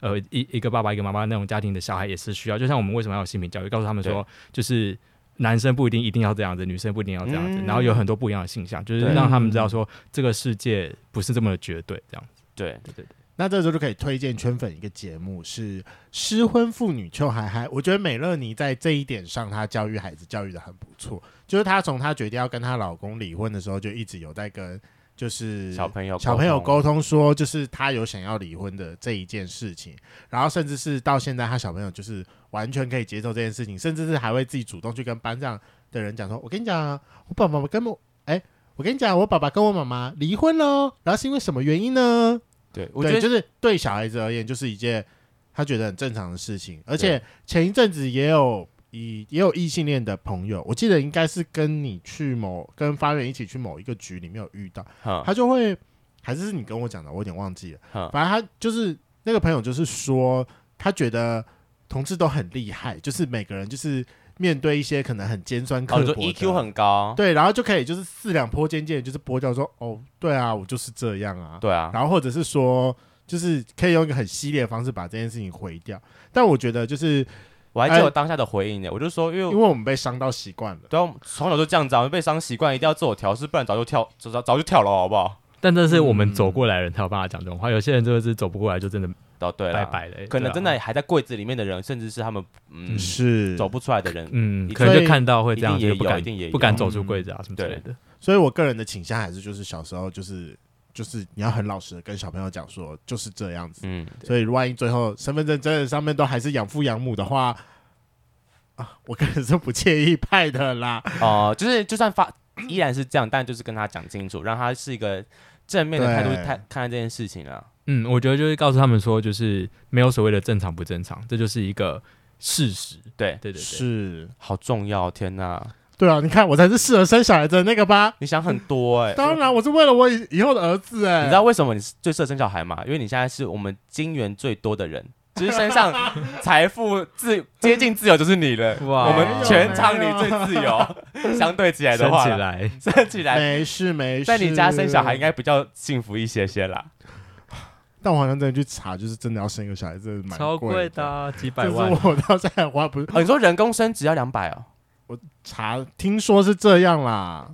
呃一一个爸爸一个妈妈那种家庭的小孩也是需要。就像我们为什么要有性平教育，告诉他们说就是。男生不一定一定要这样子，女生不一定要这样子，嗯、然后有很多不一样的性向，就是让他们知道说这个世界不是这么的绝对这样子。对对对，那这时候就可以推荐圈粉一个节目，是失婚妇女邱海海。我觉得美乐妮在这一点上，她教育孩子教育的很不错，就是她从她决定要跟她老公离婚的时候，就一直有在跟。就是小朋友小朋友沟通说，就是他有想要离婚的这一件事情，然后甚至是到现在，他小朋友就是完全可以接受这件事情，甚至是还会自己主动去跟班上的人讲说：“我跟你讲，我爸爸妈妈跟我，哎、欸，我跟你讲，我爸爸跟我妈妈离婚了，然后是因为什么原因呢？”对，我觉得就是对小孩子而言，就是一件他觉得很正常的事情。而且前一阵子也有以也有异性恋的朋友，我记得应该是跟你去某跟发源一起去某一个局里面有遇到，他就会还是是你跟我讲的，我有点忘记了。反正他就是那个朋友，就是说他觉得同志都很厉害，就是每个人就是。面对一些可能很尖酸刻薄 EQ 很高，对，然后就可以就是四两拨千斤，就是拨掉说，哦，对啊，我就是这样啊，对啊，然后或者是说，就是可以用一个很犀利的方式把这件事情毁掉。但我觉得就是，我还记得我当下的回应呢，欸、我就说，因为因为我们被伤到习惯了，对，从小就这样子，啊，被伤习惯，一定要自我调试，不然早就跳，早早就跳了，好不好？但这是我们走过来的人才有办法讲这种话，有些人就是走不过来，就真的。哦，对了，可能真的还在柜子里面的人，甚至是他们嗯是走不出来的人，嗯，可能就看到会这样，也不敢，一定也不敢走出柜子啊什么之类的。所以我个人的倾向还是就是小时候就是就是你要很老实的跟小朋友讲说就是这样子，嗯，所以万一最后身份证真的上面都还是养父养母的话啊，我个人是不介意派的啦。哦，就是就算发依然是这样，但就是跟他讲清楚，让他是一个正面的态度看看待这件事情啊。嗯，我觉得就是告诉他们说，就是没有所谓的正常不正常，这就是一个事实。对对对，是好重要，天哪！对啊，你看我才是适合生小孩的那个吧？你想很多哎、欸，当然我是为了我以以后的儿子哎、欸。你知道为什么你是最适合生小孩吗？因为你现在是我们金源最多的人，其实身上 (laughs) 财富自接近自由就是你了。哇，我们全场你最自由，(laughs) 相对起来的话，生起来，生起来没事没事，在你家生小孩应该比较幸福一些些啦。但我好像真的去查，就是真的要生一个小孩，真的蛮超贵的、啊，几百万。我到现在花不是、哦？你说人工生只要两百哦？我查听说是这样啦，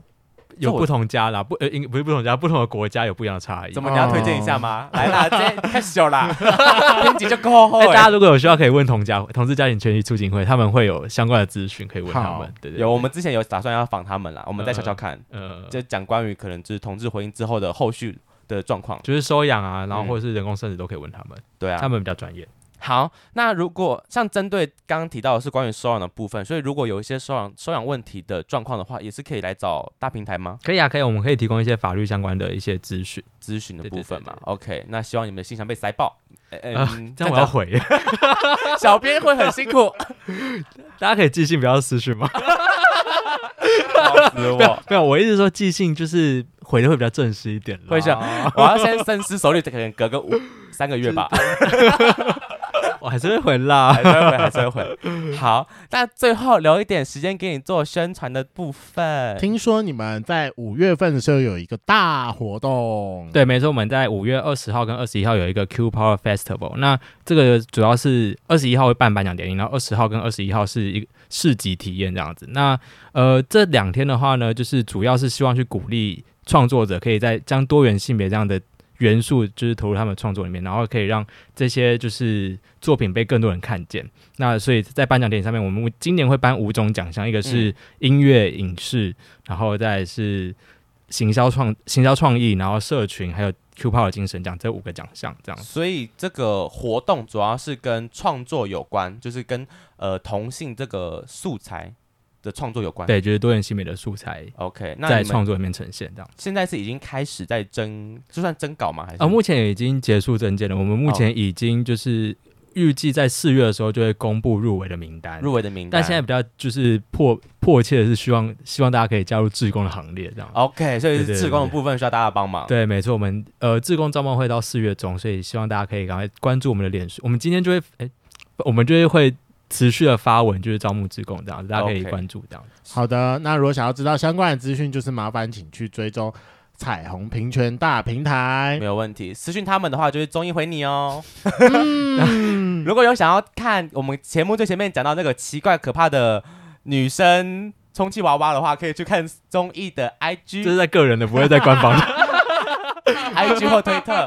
有不同家啦，不呃，应不是不同家，不同的国家有不一样的差异。怎么你要推荐一下吗？哦、来啦，这太小啦，(laughs) 编辑就够厚。大家如果有需要，可以问同家同志家庭权益促进会，他们会有相关的资讯可以问他们。对，对对，有我们之前有打算要访他们啦，我们再悄悄看，呃，就讲关于可能就是同志婚姻之后的后续。的状况就是收养啊，然后或者是人工生殖都可以问他们，对啊，他们比较专业。好，那如果像针对刚刚提到的是关于收养的部分，所以如果有一些收养收养问题的状况的话，也是可以来找大平台吗？可以啊，可以，我们可以提供一些法律相关的一些咨询咨询的部分嘛。OK，那希望你们的信箱被塞爆。嗯，呃、这样我要回，(laughs) 小编会很辛苦，(laughs) 大家可以寄信，不要私讯吗？(laughs) 死我！没有，我一直说寄信就是回的会比较正式一点。会想，我要先深思熟虑，可能隔个五三个月吧。我还是会回啦，(laughs) 还是会回，还是会回。好，那最后留一点时间给你做宣传的部分。听说你们在五月份的时候有一个大活动，对，没错，我们在五月二十号跟二十一号有一个 Q Power Festival。那这个主要是二十一号会办颁奖典礼，然后二十号跟二十一号是一个市集体验这样子。那呃，这两天的话呢，就是主要是希望去鼓励创作者，可以在将多元性别这样的。元素就是投入他们创作里面，然后可以让这些就是作品被更多人看见。那所以在颁奖典礼上面，我们今年会颁五种奖项，一个是音乐、影视，然后再是行销创行销创意，然后社群，还有 Q Power 精神奖这五个奖项这样。所以这个活动主要是跟创作有关，就是跟呃同性这个素材。的创作有关，对，就是多元性别的素材。OK，那在创作里面呈现这样。现在是已经开始在征，就算征稿吗？还是？啊，目前已经结束征件了。我们目前已经就是预计在四月的时候就会公布入围的名单，入围的名单。但现在比较就是迫迫切的是希望希望大家可以加入志工的行列，这样。OK，所以是志工的部分需要大家帮忙。对，没错，我们呃志工招募会到四月中，所以希望大家可以赶快关注我们的脸书。我们今天就会哎，我们就会会。持续的发文就是招募志工这样子，大家可以关注这样子。Okay. 好的，那如果想要知道相关的资讯，就是麻烦请去追踪彩虹平权大平台，没有问题。私讯他们的话，就是综艺回你哦。嗯、(laughs) 如果有想要看我们节目最前面讲到那个奇怪可怕的女生充气娃娃的话，可以去看综艺的 IG，这是在个人的，不会在官方的 (laughs) IG 或推特。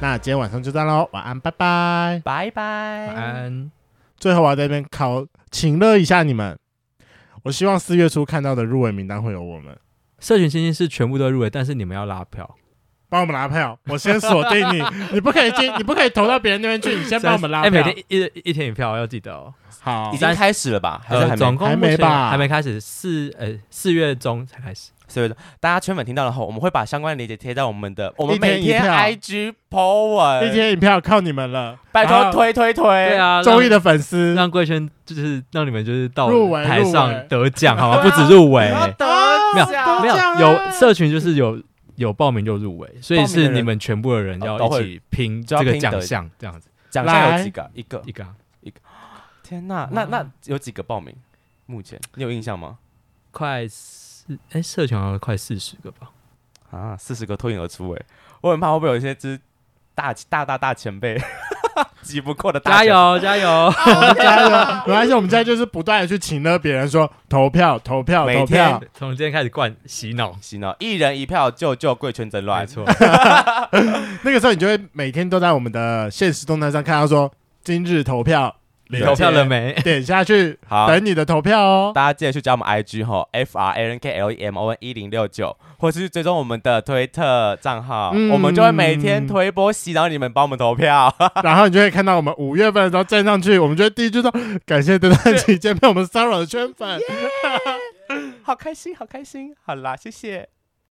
那今天晚上就这样喽，晚安，拜拜，拜拜，晚安。最后我要在这边考，请乐一下你们。我希望四月初看到的入围名单会有我们。社群星星是全部都入围，但是你们要拉票，帮我们拉票。我先锁定你，(laughs) 你不可以进，你不可以投到别人那边去。你先帮我们拉票。哎，每天一一天一票，要记得哦。好，已经开始了吧？还是还没？还没吧？还没开始，四呃四月中才开始。所以大家圈粉听到了后，我们会把相关的链接贴在我们的我们每天 IG po 文，一天一票靠你们了，拜托推推推，对啊，综艺的粉丝让贵圈就是让你们就是到台上得奖好吗？(laughs) 不止入围，没有没有有社群就是有有报名就入围，所以是你们全部的人要一起拼这个奖项这样子。奖项有几个？一个一个一个。天哪，那那有几个报名？目前你有印象吗？快。哎，社群好像快四十个吧？啊，四十个脱颖而出哎！我很怕会不会有一些只大大大大前辈 (laughs) 挤不过的大。加油加油加油！没关系，我们现在就是不断的去请了别人说投票投票投票，从今天开始灌洗脑洗脑，一人一票救救贵圈真乱。没错，(laughs) 那个时候你就会每天都在我们的现实动态上看到说今日投票。你投票了没？点下去，好，等你的投票哦。大家记得去加我们 IG 哈，F R A N K L E M O N 一零六九，或是追踪我们的推特账号，嗯、我们就会每天推波洗脑你们帮我们投票，(laughs) 然后你就会看到我们五月份的时候站上去，我们就会第一句说 (laughs) 感谢这段期间被我们骚扰的圈粉，(laughs) 好开心，好开心，好啦，谢谢。